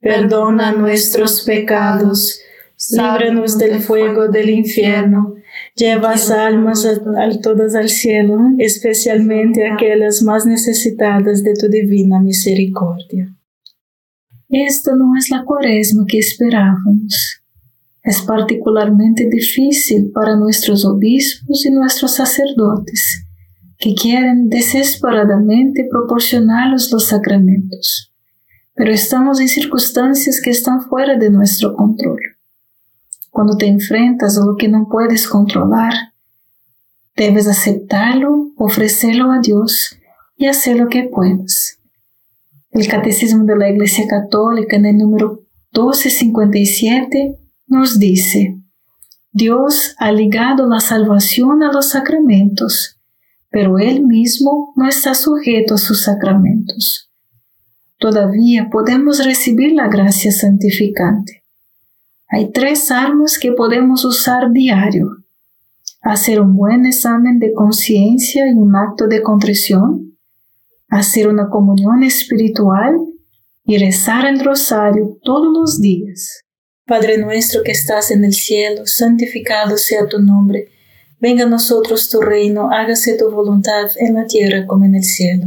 perdona nuestros pecados, líbranos del fuego del infierno, lleva almas a, todas al cielo, especialmente aquellas más necesitadas de tu divina misericordia. Esta no es la cuaresma que esperábamos. Es particularmente difícil para nuestros obispos y nuestros sacerdotes, que quieren desesperadamente proporcionarlos los sacramentos pero estamos en circunstancias que están fuera de nuestro control. Cuando te enfrentas a lo que no puedes controlar, debes aceptarlo, ofrecerlo a Dios y hacer lo que puedas. El Catecismo de la Iglesia Católica en el número 1257 nos dice, Dios ha ligado la salvación a los sacramentos, pero Él mismo no está sujeto a sus sacramentos. Todavía podemos recibir la gracia santificante. Hay tres armas que podemos usar diario. Hacer un buen examen de conciencia y un acto de contrición, hacer una comunión espiritual y rezar el rosario todos los días. Padre nuestro que estás en el cielo, santificado sea tu nombre. Venga a nosotros tu reino, hágase tu voluntad en la tierra como en el cielo.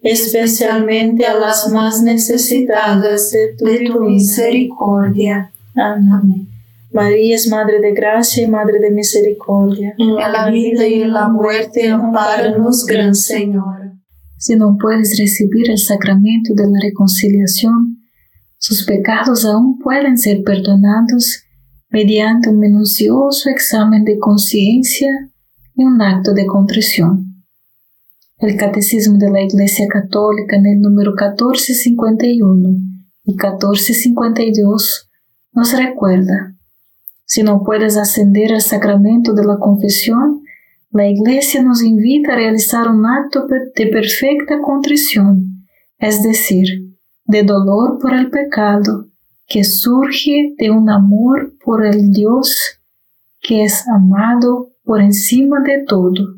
especialmente a las más necesitadas de tu, misericordia. Amén. María es Madre de Gracia y Madre de Misericordia. En la vida y en la muerte, amparanos, Gran Señor. Si no puedes recibir el sacramento de la reconciliación, sus pecados aún pueden ser perdonados mediante un minucioso examen de conciencia y un acto de contrición. El Catecismo de la Iglesia Católica en el número 1451 y 1452 nos recuerda, si no puedes ascender al sacramento de la confesión, la Iglesia nos invita a realizar un acto de perfecta contrición, es decir, de dolor por el pecado, que surge de un amor por el Dios que es amado por encima de todo.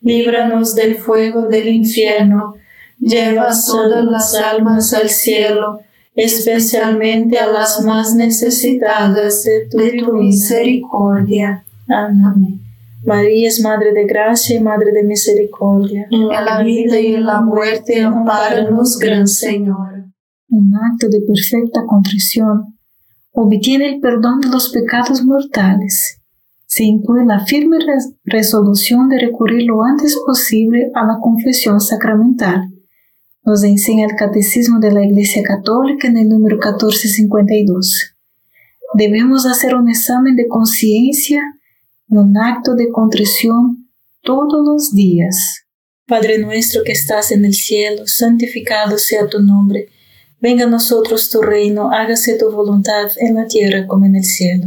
líbranos del fuego del infierno, lleva todas las almas al cielo, especialmente a las más necesitadas de tu, misericordia. Amén. María es Madre de Gracia y Madre de Misericordia. En la vida y en la muerte, amparanos, Gran Señor. Un acto de perfecta contrición obtiene el perdón de los pecados mortales. Se incluye la firme resolución de recurrir lo antes posible a la confesión sacramental nos enseña el Catecismo de la Iglesia Católica en el número 1452. Debemos hacer un examen de conciencia y un acto de contrición todos los días. Padre nuestro que estás en el cielo, santificado sea tu nombre. Venga a nosotros tu reino, hágase tu voluntad en la tierra como en el cielo.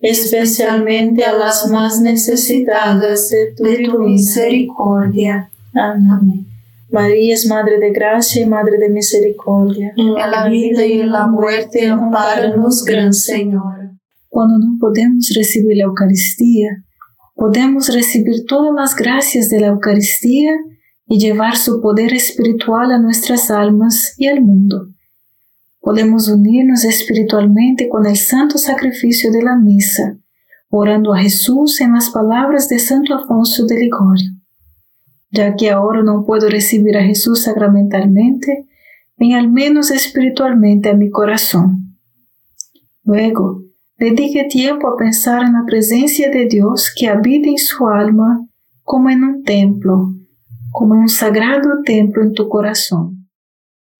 especialmente a las más necesitadas de tu, misericordia. Amén. María es Madre de Gracia y Madre de Misericordia. En la vida y en la muerte, amparanos, Gran Señor. Cuando no podemos recibir la Eucaristía, podemos recibir todas las gracias de la Eucaristía y llevar su poder espiritual a nuestras almas y al mundo podemos unirnos espiritualmente con el santo sacrificio de la misa, orando a Jesús en las palabras de Santo Afonso de Ligorio. Ya que ahora no puedo recibir a Jesús sacramentalmente, ven al menos espiritualmente a mi corazón. Luego, dedique tiempo a pensar en la presencia de Dios que habita en su alma como en un templo, como en un sagrado templo en tu corazón.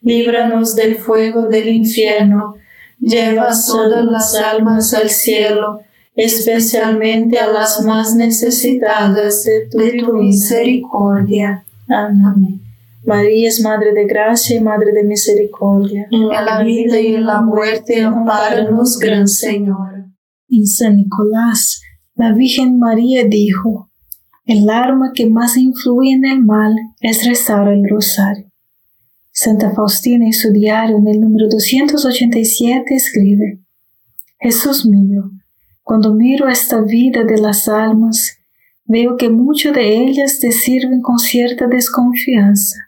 líbranos del fuego del infierno, lleva todas las almas al cielo, especialmente a las más necesitadas de tu, misericordia. Amén. María es Madre de Gracia y Madre de Misericordia. En la vida y en la muerte, amparanos, Gran Señor. En San Nicolás, la Virgen María dijo, el arma que más influye en el mal es rezar el rosario. Santa Faustina en su diario en el número 287 escribe, Jesús mío, cuando miro esta vida de las almas, veo que muchas de ellas te sirven con cierta desconfianza.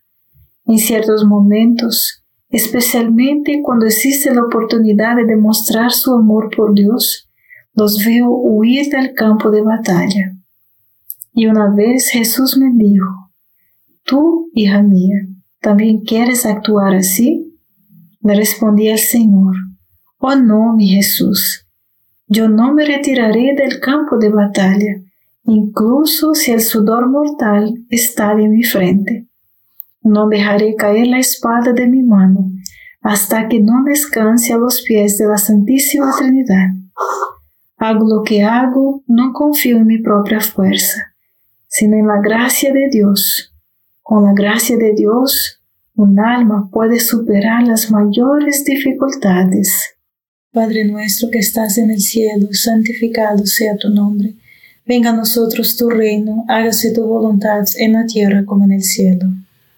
En ciertos momentos, especialmente cuando existe la oportunidad de demostrar su amor por Dios, los veo huir del campo de batalla. Y una vez Jesús me dijo, Tú, hija mía, ¿también quieres actuar así? Le respondí al Señor, Oh no, mi Jesús, yo no me retiraré del campo de batalla incluso si el sudor mortal está de mi frente. No dejaré caer la espada de mi mano hasta que no descanse a los pies de la Santísima Trinidad. Hago lo que hago, no confío en mi propia fuerza, sino en la gracia de Dios. Con la gracia de Dios, un alma puede superar las mayores dificultades. Padre nuestro que estás en el cielo, santificado sea tu nombre Venga a nosotros tu reino, hágase tu voluntad en la tierra como en el cielo.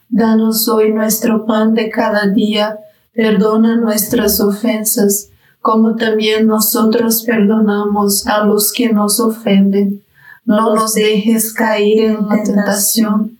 Danos hoy nuestro pan de cada día, perdona nuestras ofensas, como también nosotros perdonamos a los que nos ofenden. No nos dejes caer en la tentación